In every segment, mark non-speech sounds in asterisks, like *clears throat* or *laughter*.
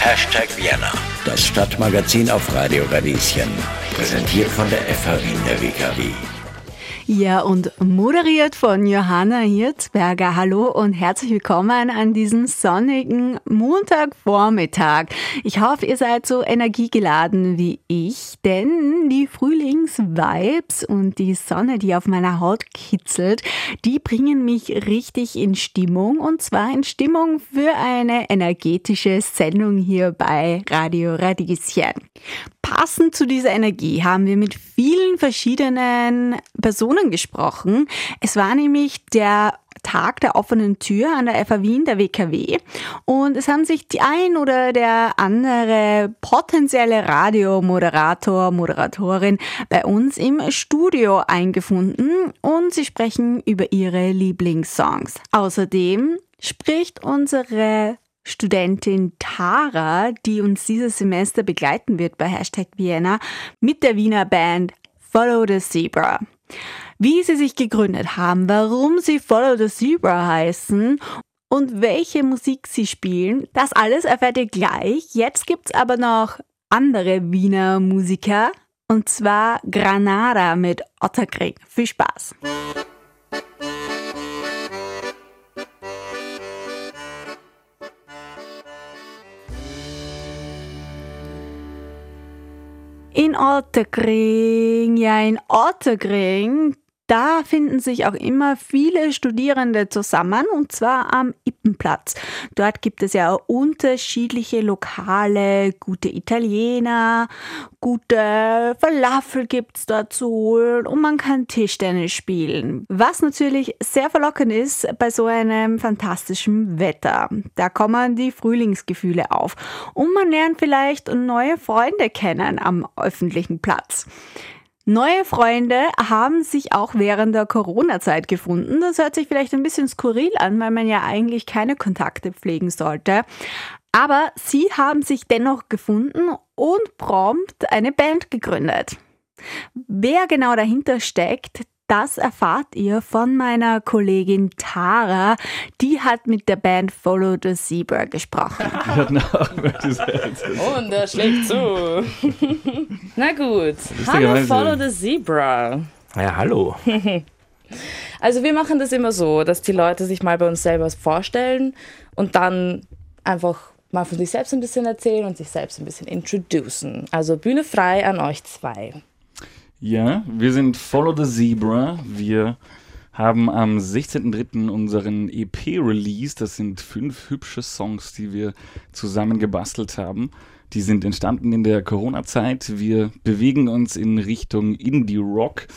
Hashtag Vienna, das Stadtmagazin auf Radio Radieschen. Präsentiert von der FH Wien der WKW. Ja, und moderiert von Johanna Hirzberger. Hallo und herzlich willkommen an diesem sonnigen Montagvormittag. Ich hoffe, ihr seid so energiegeladen wie ich, denn die Frühlingsvibes und die Sonne, die auf meiner Haut kitzelt, die bringen mich richtig in Stimmung und zwar in Stimmung für eine energetische Sendung hier bei Radio Radieschen. Passend zu dieser Energie haben wir mit vielen verschiedenen Personen gesprochen. Es war nämlich der Tag der offenen Tür an der FA Wien, der WKW. Und es haben sich die ein oder der andere potenzielle Radiomoderator, Moderatorin bei uns im Studio eingefunden und sie sprechen über ihre Lieblingssongs. Außerdem spricht unsere Studentin Tara, die uns dieses Semester begleiten wird bei Hashtag Vienna, mit der Wiener Band Follow the Zebra. Wie sie sich gegründet haben, warum sie Follow the Zebra heißen und welche Musik sie spielen, das alles erfährt ihr gleich. Jetzt gibt's aber noch andere Wiener Musiker und zwar Granada mit Otterkring. Viel Spaß! In Otterkring, ja in Otterkring, da finden sich auch immer viele Studierende zusammen und zwar am Ippenplatz. Dort gibt es ja unterschiedliche Lokale, gute Italiener, gute Falafel gibt's dort zu holen und man kann Tischtennis spielen. Was natürlich sehr verlockend ist bei so einem fantastischen Wetter. Da kommen die Frühlingsgefühle auf und man lernt vielleicht neue Freunde kennen am öffentlichen Platz. Neue Freunde haben sich auch während der Corona-Zeit gefunden. Das hört sich vielleicht ein bisschen skurril an, weil man ja eigentlich keine Kontakte pflegen sollte. Aber sie haben sich dennoch gefunden und prompt eine Band gegründet. Wer genau dahinter steckt, das erfahrt ihr von meiner Kollegin Tara. Die hat mit der Band Follow the Zebra gesprochen. *laughs* Und er schlägt zu. *laughs* Na gut. Hallo Follow the Zebra. Ja, hallo. *laughs* Also wir machen das immer so, dass die Leute sich mal bei uns selber vorstellen und dann einfach mal von sich selbst ein bisschen erzählen und sich selbst ein bisschen introducen. Also Bühne frei an euch zwei. Ja, wir sind Follow the Zebra. Wir haben am 16.03. unseren EP released. Das sind fünf hübsche Songs, die wir zusammen gebastelt haben. Die sind entstanden in der Corona-Zeit. Wir bewegen uns in Richtung Indie-Rock.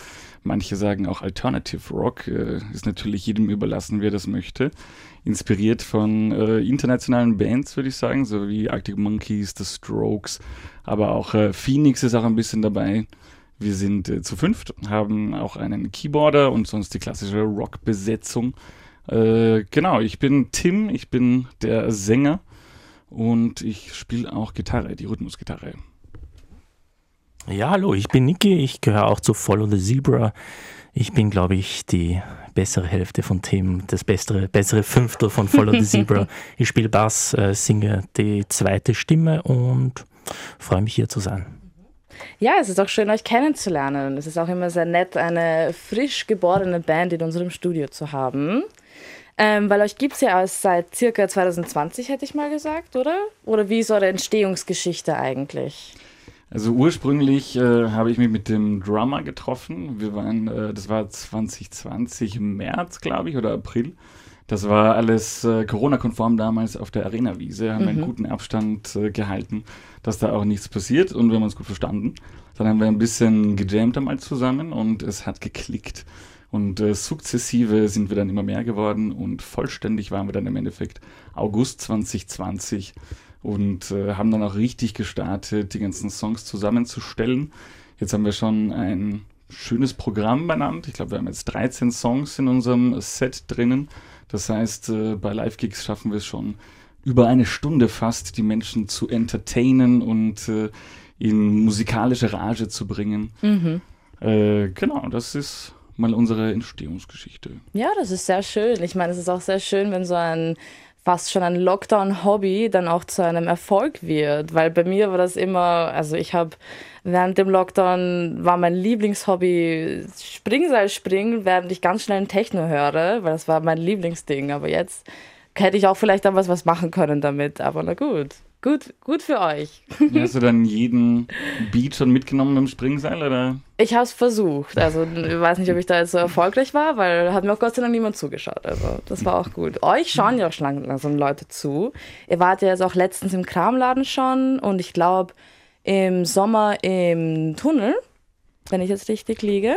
Manche sagen auch Alternative Rock. Äh, ist natürlich jedem überlassen, wer das möchte. Inspiriert von äh, internationalen Bands, würde ich sagen, so wie Arctic Monkeys, The Strokes. Aber auch äh, Phoenix ist auch ein bisschen dabei. Wir sind äh, zu fünft, haben auch einen Keyboarder und sonst die klassische Rock-Besetzung. Äh, genau, ich bin Tim, ich bin der Sänger und ich spiele auch Gitarre, die Rhythmusgitarre. Ja, hallo, ich bin Niki, ich gehöre auch zu Follow the Zebra. Ich bin, glaube ich, die bessere Hälfte von Tim, das bessere, bessere Fünftel von Follow the Zebra. *laughs* Ich spiele Bass, äh, singe die zweite Stimme und freue mich hier zu sein. Ja, es ist auch schön, euch kennenzulernen. Es ist auch immer sehr nett, eine frisch geborene Band in unserem Studio zu haben. Ähm, weil euch gibt es ja erst seit circa 2020, hätte ich mal gesagt, oder? Oder wie ist eure Entstehungsgeschichte eigentlich? Also ursprünglich äh, habe ich mich mit dem Drummer getroffen. Wir waren, äh, das war 2020 im März, glaube ich, oder April. Das war alles äh, Corona-konform damals auf der Arena-Wiese, haben mhm. einen guten Abstand äh, gehalten, dass da auch nichts passiert und wir haben uns gut verstanden. Dann haben wir ein bisschen gejammt einmal zusammen und es hat geklickt. Und äh, sukzessive sind wir dann immer mehr geworden und vollständig waren wir dann im Endeffekt August 2020 und äh, haben dann auch richtig gestartet, die ganzen Songs zusammenzustellen. Jetzt haben wir schon ein schönes Programm benannt. Ich glaube, wir haben jetzt 13 Songs in unserem Set drinnen. Das heißt, äh, bei Live-Gigs schaffen wir es schon über eine Stunde fast, die Menschen zu entertainen und äh, in musikalische Rage zu bringen. Mhm. Äh, genau, das ist mal unsere Entstehungsgeschichte. Ja, das ist sehr schön. Ich meine, es ist auch sehr schön, wenn so ein fast schon ein Lockdown-Hobby dann auch zu einem Erfolg wird. Weil bei mir war das immer, also ich habe während dem Lockdown war mein Lieblingshobby Springseil springen, während ich ganz schnell ein Techno höre, weil das war mein Lieblingsding. Aber jetzt hätte ich auch vielleicht dann was, was machen können damit. Aber na gut. Gut, gut für euch. hast du dann jeden Beat schon mitgenommen mit dem Springseil, oder? Ich habe es versucht. Also ich weiß nicht, ob ich da jetzt so erfolgreich war, weil hat mir auch Gott sei Dank niemand zugeschaut. Also das war auch gut. Euch schauen ja auch schon langsam Leute zu. Ihr wart ja jetzt auch letztens im Kramladen schon und ich glaube im Sommer im Tunnel, wenn ich jetzt richtig liege.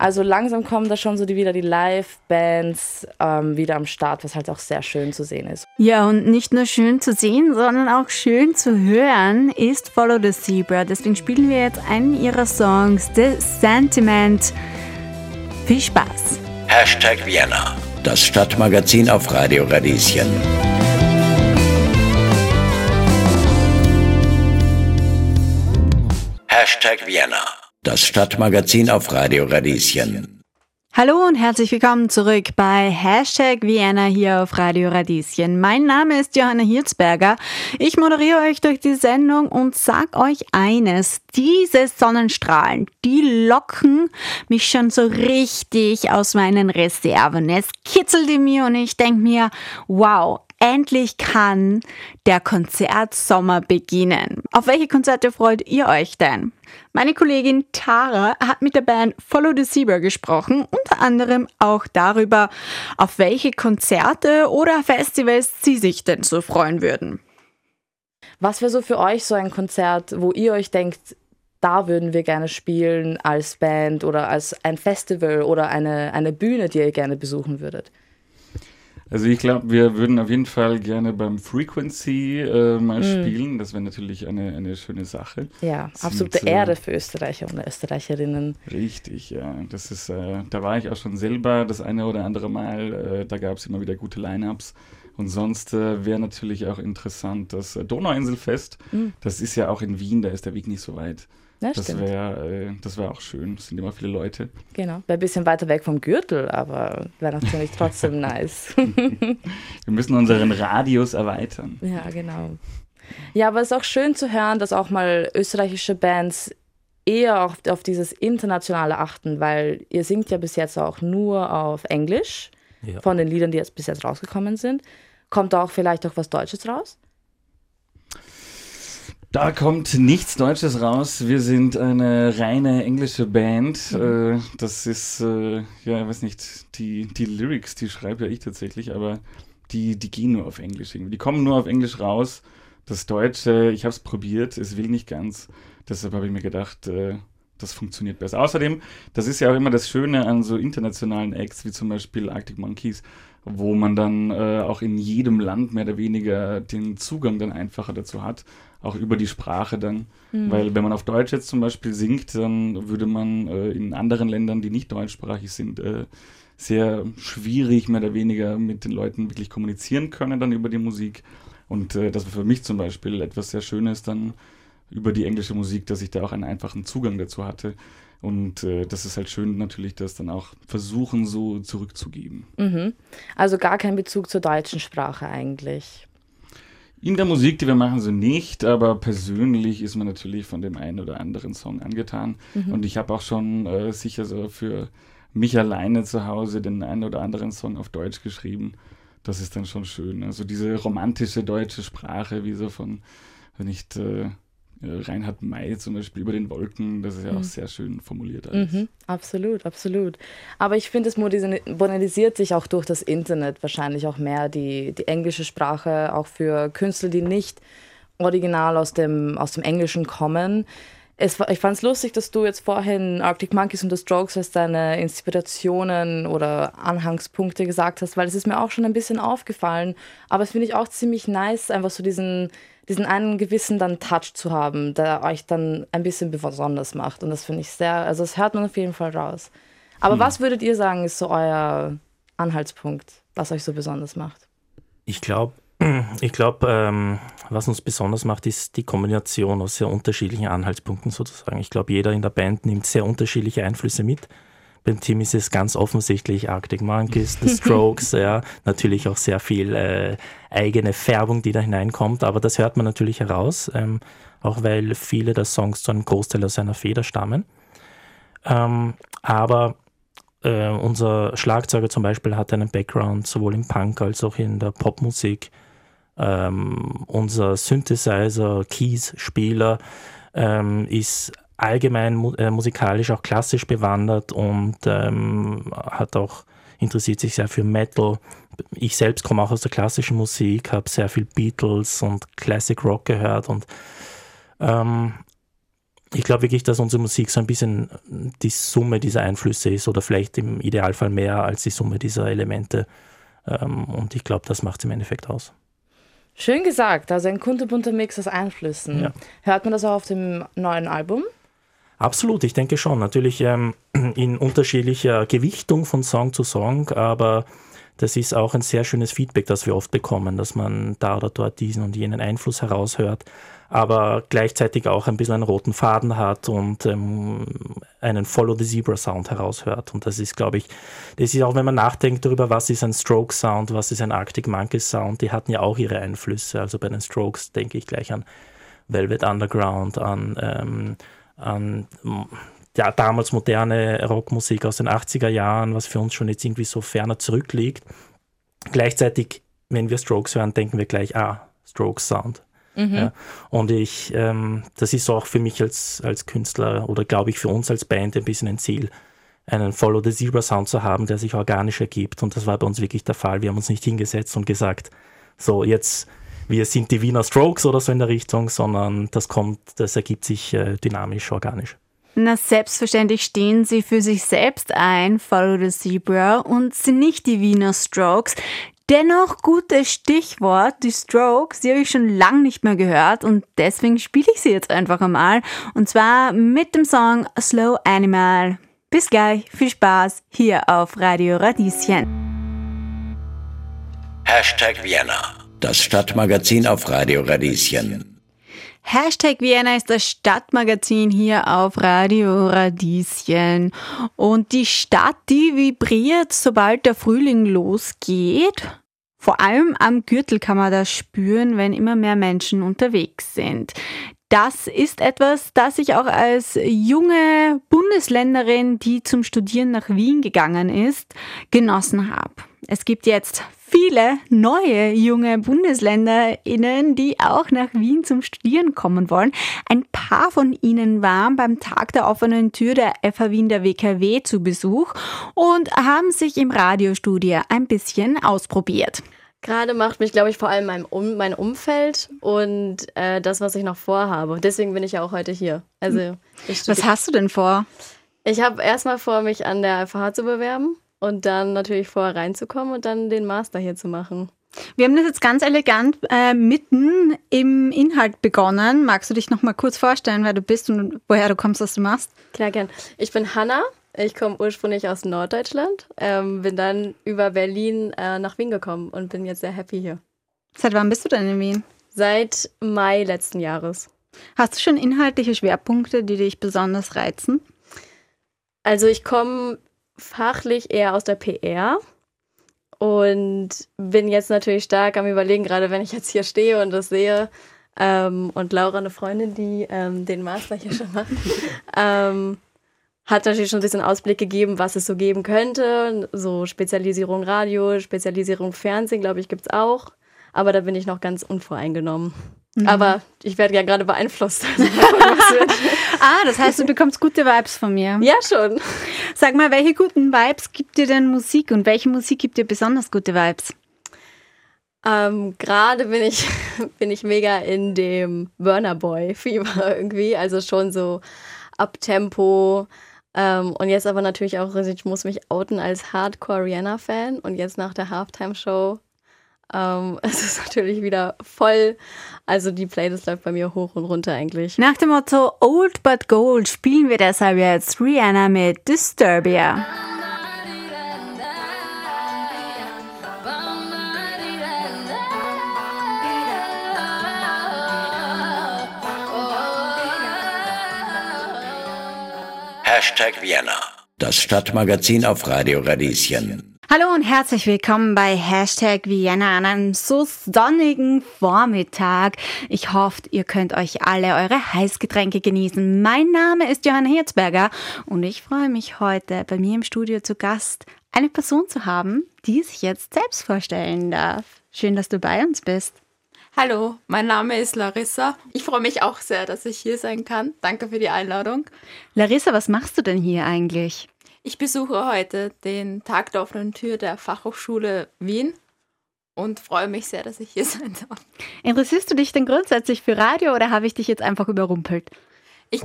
Also langsam kommen da schon so die, wieder die Live-Bands ähm, wieder am Start, was halt auch sehr schön zu sehen ist. Ja, und nicht nur schön zu sehen, sondern auch schön zu hören ist Follow the Zebra. Deswegen spielen wir jetzt einen ihrer Songs, The Sentiment. Viel Spaß! Hashtag Vienna, das Stadtmagazin auf Radio Radieschen. Hashtag Vienna das Stadtmagazin auf Radio Radieschen. Hallo und herzlich willkommen zurück bei Hashtag Vienna hier auf Radio Radieschen. Mein Name ist Johanna Hirzberger. Ich moderiere euch durch die Sendung und sag euch eines. Diese Sonnenstrahlen, die locken mich schon so richtig aus meinen Reserven. Es kitzelt in mir und ich denke mir, wow, Endlich kann der Konzertsommer beginnen. Auf welche Konzerte freut ihr euch denn? Meine Kollegin Tara hat mit der Band Follow the Zebra gesprochen, unter anderem auch darüber, auf welche Konzerte oder Festivals sie sich denn so freuen würden. Was wäre so für euch so ein Konzert, wo ihr euch denkt, da würden wir gerne spielen als Band oder als ein Festival oder eine, eine Bühne, die ihr gerne besuchen würdet? Also ich glaube, wir würden auf jeden Fall gerne beim Frequency äh, mal mm. spielen. Das wäre natürlich eine, eine schöne Sache. Ja, Sind, absolute äh, Ehre für Österreicher und Österreicherinnen. Richtig, ja. Das ist, äh, da war ich auch schon selber das eine oder andere Mal. Äh, da gab es immer wieder gute Line-Ups. Und sonst äh, wäre natürlich auch interessant das Donauinselfest. Mm. Das ist ja auch in Wien, da ist der Weg nicht so weit. Ja, das wäre äh, das wär auch schön. Es sind immer viele Leute. Genau. Wäre ein bisschen weiter weg vom Gürtel, aber wäre natürlich trotzdem *laughs* nice. *laughs* Wir müssen unseren Radius erweitern. Ja, genau. Ja, aber es ist auch schön zu hören, dass auch mal österreichische Bands eher auf, auf dieses Internationale achten, weil ihr singt ja bis jetzt auch nur auf Englisch ja. von den Liedern, die jetzt bis jetzt rausgekommen sind. Kommt da auch vielleicht auch was Deutsches raus? Da kommt nichts Deutsches raus. Wir sind eine reine englische Band. Mhm. Äh, das ist, äh, ja, ich weiß nicht, die, die Lyrics, die schreibe ja ich tatsächlich, aber die, die gehen nur auf Englisch irgendwie. Die kommen nur auf Englisch raus. Das Deutsche, ich habe es probiert, es will nicht ganz. Deshalb habe ich mir gedacht, äh, das funktioniert besser. Außerdem, das ist ja auch immer das Schöne an so internationalen Acts, wie zum Beispiel Arctic Monkeys, wo man dann äh, auch in jedem Land mehr oder weniger den Zugang dann einfacher dazu hat auch über die Sprache dann. Mhm. Weil wenn man auf Deutsch jetzt zum Beispiel singt, dann würde man äh, in anderen Ländern, die nicht deutschsprachig sind, äh, sehr schwierig mehr oder weniger mit den Leuten wirklich kommunizieren können dann über die Musik. Und äh, das war für mich zum Beispiel etwas sehr Schönes dann über die englische Musik, dass ich da auch einen einfachen Zugang dazu hatte. Und äh, das ist halt schön natürlich, das dann auch versuchen so zurückzugeben. Mhm. Also gar kein Bezug zur deutschen Sprache eigentlich. In der Musik, die wir machen, so nicht, aber persönlich ist man natürlich von dem einen oder anderen Song angetan. Mhm. Und ich habe auch schon äh, sicher so für mich alleine zu Hause den einen oder anderen Song auf Deutsch geschrieben. Das ist dann schon schön. Also diese romantische deutsche Sprache, wie so von, wenn ich äh, Reinhard May zum Beispiel über den Wolken, das ist ja mhm. auch sehr schön formuliert alles. Mhm, absolut, absolut. Aber ich finde, es modernisiert sich auch durch das Internet wahrscheinlich auch mehr, die, die englische Sprache, auch für Künstler, die nicht original aus dem, aus dem Englischen kommen. Es, ich fand es lustig, dass du jetzt vorhin Arctic Monkeys und The Strokes als deine Inspirationen oder Anhangspunkte gesagt hast, weil es ist mir auch schon ein bisschen aufgefallen. Aber es finde ich auch ziemlich nice, einfach so diesen diesen einen gewissen dann Touch zu haben, der euch dann ein bisschen besonders macht. Und das finde ich sehr, also das hört man auf jeden Fall raus. Aber hm. was würdet ihr sagen, ist so euer Anhaltspunkt, was euch so besonders macht? Ich glaube, *clears throat* ich glaube, ähm, was uns besonders macht, ist die Kombination aus sehr unterschiedlichen Anhaltspunkten sozusagen. Ich glaube, jeder in der Band nimmt sehr unterschiedliche Einflüsse mit. Beim Team ist es ganz offensichtlich Arctic Monkeys, The Strokes, *laughs* ja, natürlich auch sehr viel äh, eigene Färbung, die da hineinkommt, aber das hört man natürlich heraus, ähm, auch weil viele der Songs zu einem Großteil aus seiner Feder stammen. Ähm, aber äh, unser Schlagzeuger zum Beispiel hat einen Background sowohl im Punk als auch in der Popmusik. Ähm, unser Synthesizer, Keys-Spieler ähm, ist allgemein mu äh, musikalisch auch klassisch bewandert und ähm, hat auch interessiert sich sehr für Metal. Ich selbst komme auch aus der klassischen Musik, habe sehr viel Beatles und Classic Rock gehört und ähm, ich glaube wirklich, dass unsere Musik so ein bisschen die Summe dieser Einflüsse ist oder vielleicht im Idealfall mehr als die Summe dieser Elemente. Ähm, und ich glaube, das macht es im Endeffekt aus. Schön gesagt, also ein kunterbunter Mix aus Einflüssen. Ja. Hört man das auch auf dem neuen Album? Absolut, ich denke schon. Natürlich ähm, *clears throat* in unterschiedlicher Gewichtung von Song zu Song, aber das ist auch ein sehr schönes Feedback, das wir oft bekommen, dass man da oder dort diesen und jenen Einfluss heraushört, aber gleichzeitig auch ein bisschen einen roten Faden hat und ähm, einen Follow the Zebra Sound heraushört. Und das ist, glaube ich, das ist auch, wenn man nachdenkt darüber, was ist ein Stroke Sound, was ist ein Arctic Monkey Sound, die hatten ja auch ihre Einflüsse. Also bei den Strokes denke ich gleich an Velvet Underground, an ähm, an ja, damals moderne Rockmusik aus den 80er Jahren, was für uns schon jetzt irgendwie so ferner zurückliegt. Gleichzeitig, wenn wir Strokes hören, denken wir gleich, ah, Strokes Sound. Mhm. Ja, und ich, ähm, das ist auch für mich als, als Künstler oder glaube ich für uns als Band ein bisschen ein Ziel, einen Follow the Zebra Sound zu haben, der sich organisch ergibt. Und das war bei uns wirklich der Fall. Wir haben uns nicht hingesetzt und gesagt, so jetzt wir sind die Wiener Strokes oder so in der Richtung, sondern das kommt, das ergibt sich äh, dynamisch, organisch. Na, selbstverständlich stehen sie für sich selbst ein, Follow the Zebra, und sind nicht die Wiener Strokes. Dennoch gutes Stichwort, die Strokes, die habe ich schon lange nicht mehr gehört und deswegen spiele ich sie jetzt einfach einmal. Und zwar mit dem Song Slow Animal. Bis gleich, viel Spaß hier auf Radio Radieschen. Hashtag Vienna das Stadtmagazin auf Radio Radieschen. Hashtag Vienna ist das Stadtmagazin hier auf Radio Radieschen. Und die Stadt, die vibriert, sobald der Frühling losgeht. Vor allem am Gürtel kann man das spüren, wenn immer mehr Menschen unterwegs sind. Das ist etwas, das ich auch als junge Bundesländerin, die zum Studieren nach Wien gegangen ist, genossen habe. Es gibt jetzt viele neue junge BundesländerInnen, die auch nach Wien zum Studieren kommen wollen. Ein paar von ihnen waren beim Tag der offenen Tür der FH Wien der WKW zu Besuch und haben sich im Radiostudio ein bisschen ausprobiert. Gerade macht mich, glaube ich, vor allem mein, um mein Umfeld und äh, das, was ich noch vorhabe. Deswegen bin ich ja auch heute hier. Also, was hast du denn vor? Ich habe erstmal vor, mich an der FH zu bewerben und dann natürlich vorher reinzukommen und dann den Master hier zu machen. Wir haben das jetzt ganz elegant äh, mitten im Inhalt begonnen. Magst du dich noch mal kurz vorstellen, wer du bist und woher du kommst, was du machst? Klar, gern. Ich bin Hanna. Ich komme ursprünglich aus Norddeutschland, ähm, bin dann über Berlin äh, nach Wien gekommen und bin jetzt sehr happy hier. Seit wann bist du denn in Wien? Seit Mai letzten Jahres. Hast du schon inhaltliche Schwerpunkte, die dich besonders reizen? Also ich komme fachlich eher aus der PR und bin jetzt natürlich stark am Überlegen, gerade wenn ich jetzt hier stehe und das sehe. Ähm, und Laura, eine Freundin, die ähm, den Master hier schon macht, *laughs* ähm, hat natürlich schon ein bisschen Ausblick gegeben, was es so geben könnte. So Spezialisierung Radio, Spezialisierung Fernsehen, glaube ich, gibt es auch. Aber da bin ich noch ganz unvoreingenommen. Mhm. Aber ich werde ja gerade beeinflusst. *laughs* *laughs* ah, das heißt, du bekommst gute Vibes von mir. Ja, schon. Sag mal, welche guten Vibes gibt dir denn Musik und welche Musik gibt dir besonders gute Vibes? Ähm, gerade bin ich, *laughs* bin ich mega in dem Burner Boy Fieber *laughs* irgendwie. Also schon so Abtempo. Ähm, und jetzt aber natürlich auch, ich muss mich outen als Hardcore Rihanna-Fan. Und jetzt nach der Halftime-Show ähm, *laughs* es ist natürlich wieder voll. Also die Playlist läuft bei mir hoch und runter eigentlich. Nach dem Motto Old but Gold spielen wir deshalb jetzt Rihanna mit Disturbia. Hashtag Vienna. das Stadtmagazin auf Radio Radieschen. Hallo und herzlich willkommen bei Hashtag Vienna an einem so sonnigen Vormittag. Ich hoffe, ihr könnt euch alle eure Heißgetränke genießen. Mein Name ist Johanna Hirzberger und ich freue mich heute bei mir im Studio zu Gast eine Person zu haben, die sich jetzt selbst vorstellen darf. Schön, dass du bei uns bist. Hallo, mein Name ist Larissa. Ich freue mich auch sehr, dass ich hier sein kann. Danke für die Einladung. Larissa, was machst du denn hier eigentlich? Ich besuche heute den Tag der offenen Tür der Fachhochschule Wien und freue mich sehr, dass ich hier *laughs* sein darf. Interessierst du dich denn grundsätzlich für Radio oder habe ich dich jetzt einfach überrumpelt? Ich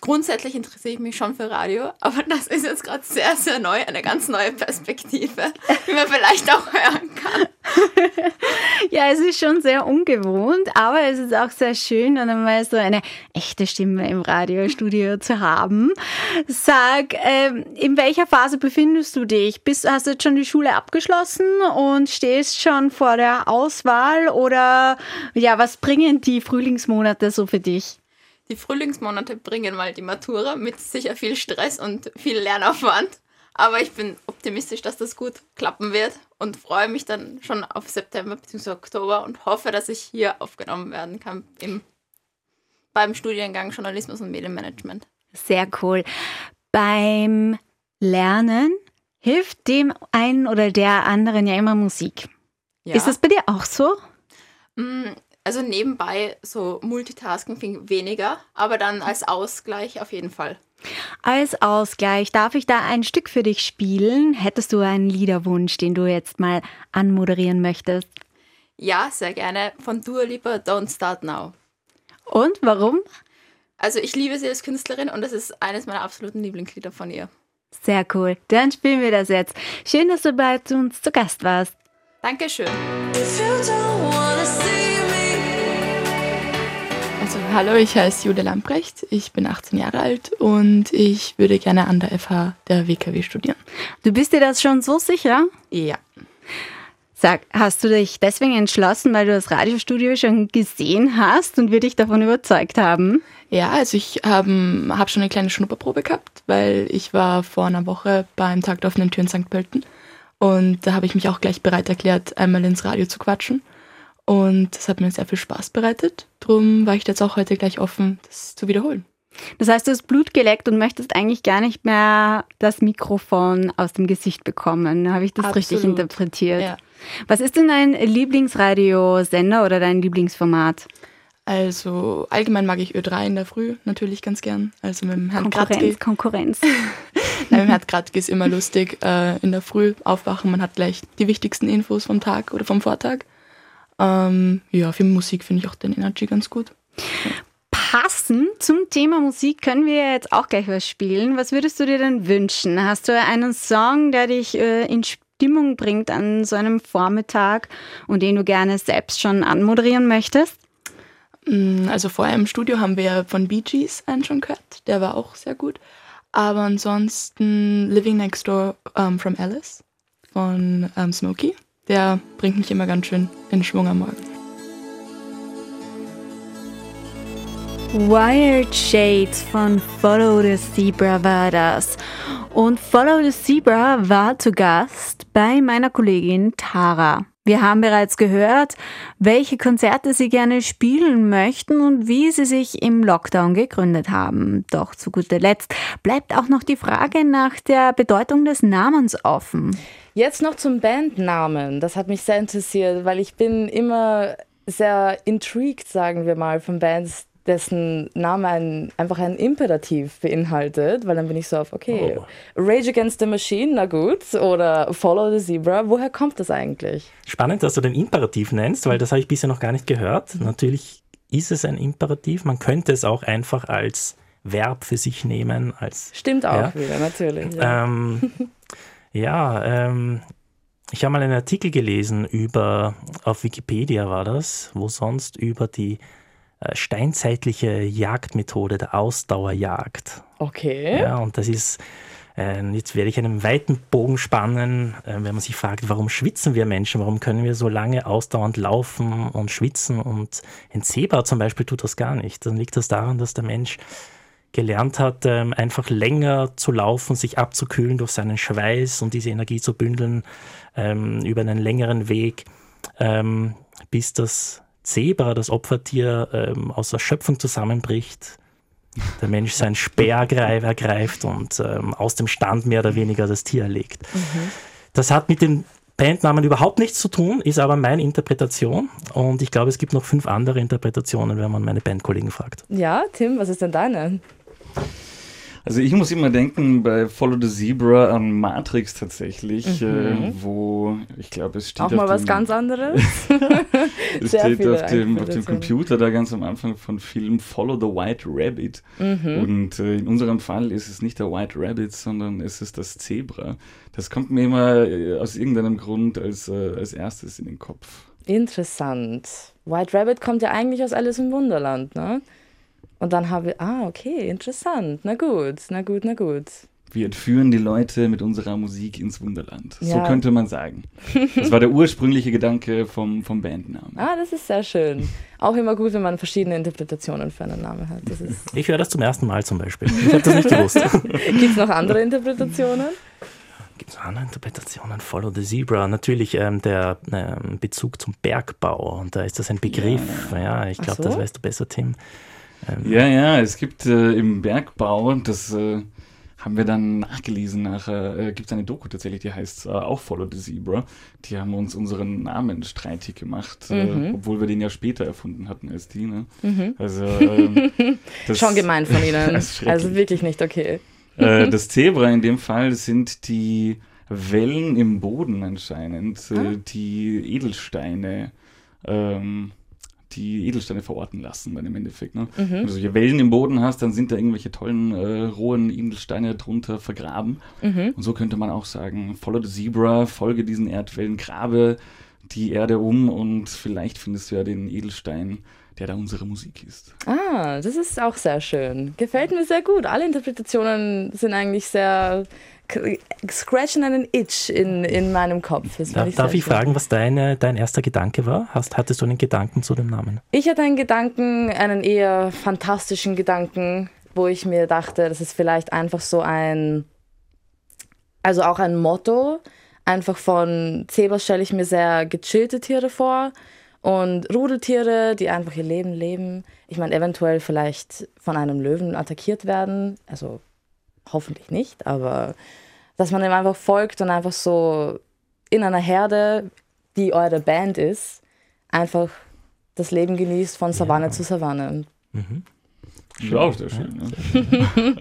grundsätzlich interessiere ich mich schon für Radio, aber das ist jetzt gerade sehr, sehr neu, eine ganz neue Perspektive, die man vielleicht auch hören kann. *laughs* ja, es ist schon sehr ungewohnt, aber es ist auch sehr schön, dann einmal so eine echte Stimme im Radiostudio *laughs* zu haben. Sag, ähm, in welcher Phase befindest du dich? Bist, hast du jetzt schon die Schule abgeschlossen und stehst schon vor der Auswahl oder ja, was bringen die Frühlingsmonate so für dich? Die Frühlingsmonate bringen mal die Matura mit sicher viel Stress und viel Lernaufwand. Aber ich bin optimistisch, dass das gut klappen wird und freue mich dann schon auf September bzw. Oktober und hoffe, dass ich hier aufgenommen werden kann im, beim Studiengang Journalismus und Medienmanagement. Sehr cool. Beim Lernen hilft dem einen oder der anderen ja immer Musik. Ja. Ist das bei dir auch so? Also nebenbei so Multitasking weniger, aber dann als Ausgleich auf jeden Fall. Als Ausgleich darf ich da ein Stück für dich spielen. Hättest du einen Liederwunsch, den du jetzt mal anmoderieren möchtest? Ja, sehr gerne. Von Dua Lipa, Don't Start Now. Und warum? Also ich liebe sie als Künstlerin und das ist eines meiner absoluten Lieblingslieder von ihr. Sehr cool. Dann spielen wir das jetzt. Schön, dass du bei uns zu Gast warst. Dankeschön. Also hallo, ich heiße Julia Lamprecht, ich bin 18 Jahre alt und ich würde gerne an der FH der WKW studieren. Du bist dir das schon so sicher? Ja. Sag, hast du dich deswegen entschlossen, weil du das Radiostudio schon gesehen hast und wir dich davon überzeugt haben? Ja, also ich habe hab schon eine kleine Schnupperprobe gehabt, weil ich war vor einer Woche beim Tag der offenen Tür in St. Pölten und da habe ich mich auch gleich bereit erklärt, einmal ins Radio zu quatschen. Und das hat mir sehr viel Spaß bereitet. Darum war ich jetzt auch heute gleich offen, das zu wiederholen. Das heißt, du hast Blut geleckt und möchtest eigentlich gar nicht mehr das Mikrofon aus dem Gesicht bekommen. Habe ich das Absolut. richtig interpretiert? Ja. Was ist denn dein Lieblingsradiosender oder dein Lieblingsformat? Also allgemein mag ich Ö3 in der Früh natürlich ganz gern. Also mit dem Herrn Konkurrenz, Kratke. Konkurrenz. *laughs* Nein, mit dem Herrn Kratke ist immer lustig. Äh, in der Früh aufwachen, man hat gleich die wichtigsten Infos vom Tag oder vom Vortag. Ähm, ja, für Musik finde ich auch den Energy ganz gut. Passend zum Thema Musik können wir jetzt auch gleich was spielen. Was würdest du dir denn wünschen? Hast du einen Song, der dich äh, in Stimmung bringt an so einem Vormittag und den du gerne selbst schon anmoderieren möchtest? Mm, also vorher im Studio haben wir von Bee Gees einen schon gehört. Der war auch sehr gut. Aber ansonsten Living Next Door um, ähm, from Alice von um, ähm, Smokey der bringt mich immer ganz schön in Schwung am Morgen. Wired Shades von Follow the Zebra war das. Und Follow the Zebra war zu Gast bei meiner Kollegin Tara. Wir haben bereits gehört, welche Konzerte sie gerne spielen möchten und wie sie sich im Lockdown gegründet haben. Doch zu guter Letzt bleibt auch noch die Frage nach der Bedeutung des Namens offen. Jetzt noch zum Bandnamen. Das hat mich sehr interessiert, weil ich bin immer sehr intrigued, sagen wir mal, von Bands, dessen Name ein, einfach ein Imperativ beinhaltet, weil dann bin ich so auf, okay, oh. Rage Against the Machine, na gut, oder Follow the Zebra, woher kommt das eigentlich? Spannend, dass du den Imperativ nennst, weil das habe ich bisher noch gar nicht gehört. Natürlich ist es ein Imperativ, man könnte es auch einfach als Verb für sich nehmen. Als, Stimmt auch ja. wieder, natürlich. Ja. Ähm, *laughs* Ja, ähm, ich habe mal einen Artikel gelesen über, auf Wikipedia war das, wo sonst über die steinzeitliche Jagdmethode der Ausdauerjagd. Okay. Ja, und das ist, äh, jetzt werde ich einen weiten Bogen spannen, äh, wenn man sich fragt, warum schwitzen wir Menschen, warum können wir so lange ausdauernd laufen und schwitzen und ein Zebra zum Beispiel tut das gar nicht. Dann liegt das daran, dass der Mensch gelernt hat, ähm, einfach länger zu laufen, sich abzukühlen durch seinen Schweiß und diese Energie zu bündeln ähm, über einen längeren Weg, ähm, bis das Zebra, das Opfertier, ähm, aus Erschöpfung zusammenbricht. Der Mensch sein Speer ergreift und ähm, aus dem Stand mehr oder weniger das Tier erlegt. Mhm. Das hat mit dem Bandnamen überhaupt nichts zu tun, ist aber meine Interpretation. Und ich glaube, es gibt noch fünf andere Interpretationen, wenn man meine Bandkollegen fragt. Ja, Tim, was ist denn deine? Also ich muss immer denken bei Follow the Zebra an Matrix tatsächlich, mhm. äh, wo ich glaube es steht auch mal was ganz anderes. *laughs* *laughs* es steht auf dem, auf dem Computer da ganz am Anfang von Film Follow the White Rabbit mhm. und äh, in unserem Fall ist es nicht der White Rabbit, sondern es ist das Zebra. Das kommt mir immer äh, aus irgendeinem Grund als, äh, als erstes in den Kopf. Interessant. White Rabbit kommt ja eigentlich aus Alice im Wunderland, ne? Und dann habe ich, ah, okay, interessant. Na gut, na gut, na gut. Wir entführen die Leute mit unserer Musik ins Wunderland. Ja. So könnte man sagen. Das war der ursprüngliche Gedanke vom, vom Bandnamen. Ah, das ist sehr schön. Auch immer gut, wenn man verschiedene Interpretationen für einen Namen hat. ich höre das zum ersten Mal zum Beispiel. Ich habe das nicht gewusst. *laughs* Gibt es noch andere Interpretationen? Gibt es andere Interpretationen? Follow the Zebra. Natürlich ähm, der ähm, Bezug zum Bergbau. Und da ist das ein Begriff. Ja, ja ich glaube, so? das weißt du besser, Tim. Ähm, ja, ja, es gibt äh, im Bergbau, das äh, haben wir dann nachgelesen, nachher äh, gibt es eine Doku tatsächlich, die heißt äh, auch Follow the Zebra. Die haben uns unseren Namen streitig gemacht, äh, mhm. obwohl wir den ja später erfunden hatten als die. Ne? Mhm. Also, *laughs* ähm, Schon gemein von *laughs* ihnen. also wirklich nicht okay. Äh, das Zebra in dem Fall sind die Wellen im Boden anscheinend, ah. die Edelsteine ähm, die Edelsteine verorten lassen dann im Endeffekt. Ne? Mhm. Wenn du solche Wellen im Boden hast, dann sind da irgendwelche tollen äh, rohen Edelsteine drunter vergraben. Mhm. Und so könnte man auch sagen, follow the zebra, folge diesen Erdwellen, grabe die Erde um und vielleicht findest du ja den Edelstein, der da unsere Musik ist. Ah, das ist auch sehr schön. Gefällt mir sehr gut. Alle Interpretationen sind eigentlich sehr scratchen einen Itch in, in meinem Kopf. Da, ich darf ich schön. fragen, was deine, dein erster Gedanke war? Hast, hattest du einen Gedanken zu dem Namen? Ich hatte einen Gedanken, einen eher fantastischen Gedanken, wo ich mir dachte, das ist vielleicht einfach so ein, also auch ein Motto, einfach von Zebras stelle ich mir sehr gechillte Tiere vor und Rudeltiere, die einfach ihr Leben leben. Ich meine, eventuell vielleicht von einem Löwen attackiert werden, also hoffentlich nicht, aber dass man ihm einfach folgt und einfach so in einer Herde, die eure Band ist, einfach das Leben genießt von Savanne ja. zu Savanne. Mhm. Das auch sehr schön. Ne?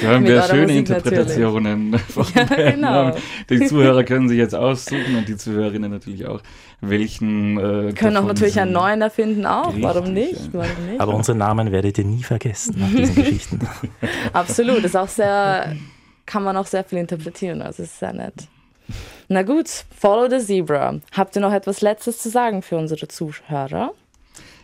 Wir haben ja schöne Musik Interpretationen von ja, genau. Die Zuhörer können sich jetzt aussuchen und die Zuhörerinnen natürlich auch, welchen. Äh, können auch natürlich einen neuen erfinden, auch. Warum nicht? Warum nicht? Aber unsere Namen werdet ihr nie vergessen nach diesen *laughs* Geschichten. Absolut, ist auch sehr, kann man auch sehr viel interpretieren, also ist sehr nett. Na gut, Follow the Zebra. Habt ihr noch etwas Letztes zu sagen für unsere Zuhörer?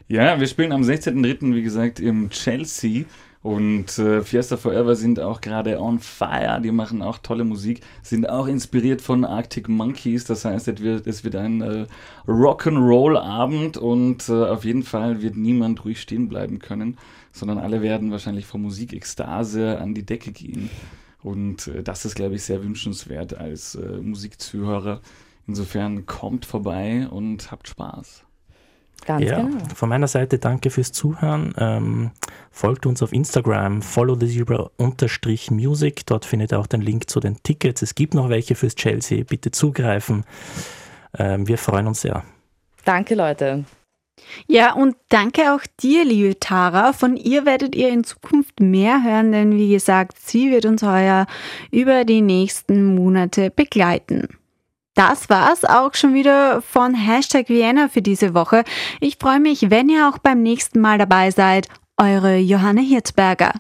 Ja, wir spielen am 16.03. wie gesagt im Chelsea. Und äh, Fiesta Forever sind auch gerade on fire. Die machen auch tolle Musik, sind auch inspiriert von Arctic Monkeys. Das heißt, es wird, es wird ein äh, Rock'n'Roll-Abend und äh, auf jeden Fall wird niemand ruhig stehen bleiben können, sondern alle werden wahrscheinlich vor Musikekstase an die Decke gehen. Und äh, das ist, glaube ich, sehr wünschenswert als äh, Musikzuhörer. Insofern kommt vorbei und habt Spaß. Ganz ja, genau. Von meiner Seite danke fürs Zuhören. Ähm, folgt uns auf Instagram, follow the zebra music. Dort findet ihr auch den Link zu den Tickets. Es gibt noch welche fürs Chelsea. Bitte zugreifen. Ähm, wir freuen uns sehr. Danke, Leute. Ja, und danke auch dir, liebe Tara. Von ihr werdet ihr in Zukunft mehr hören, denn wie gesagt, sie wird uns heuer über die nächsten Monate begleiten. Das war's auch schon wieder von Hashtag Vienna für diese Woche. Ich freue mich, wenn ihr auch beim nächsten Mal dabei seid. Eure Johanna Hirzberger.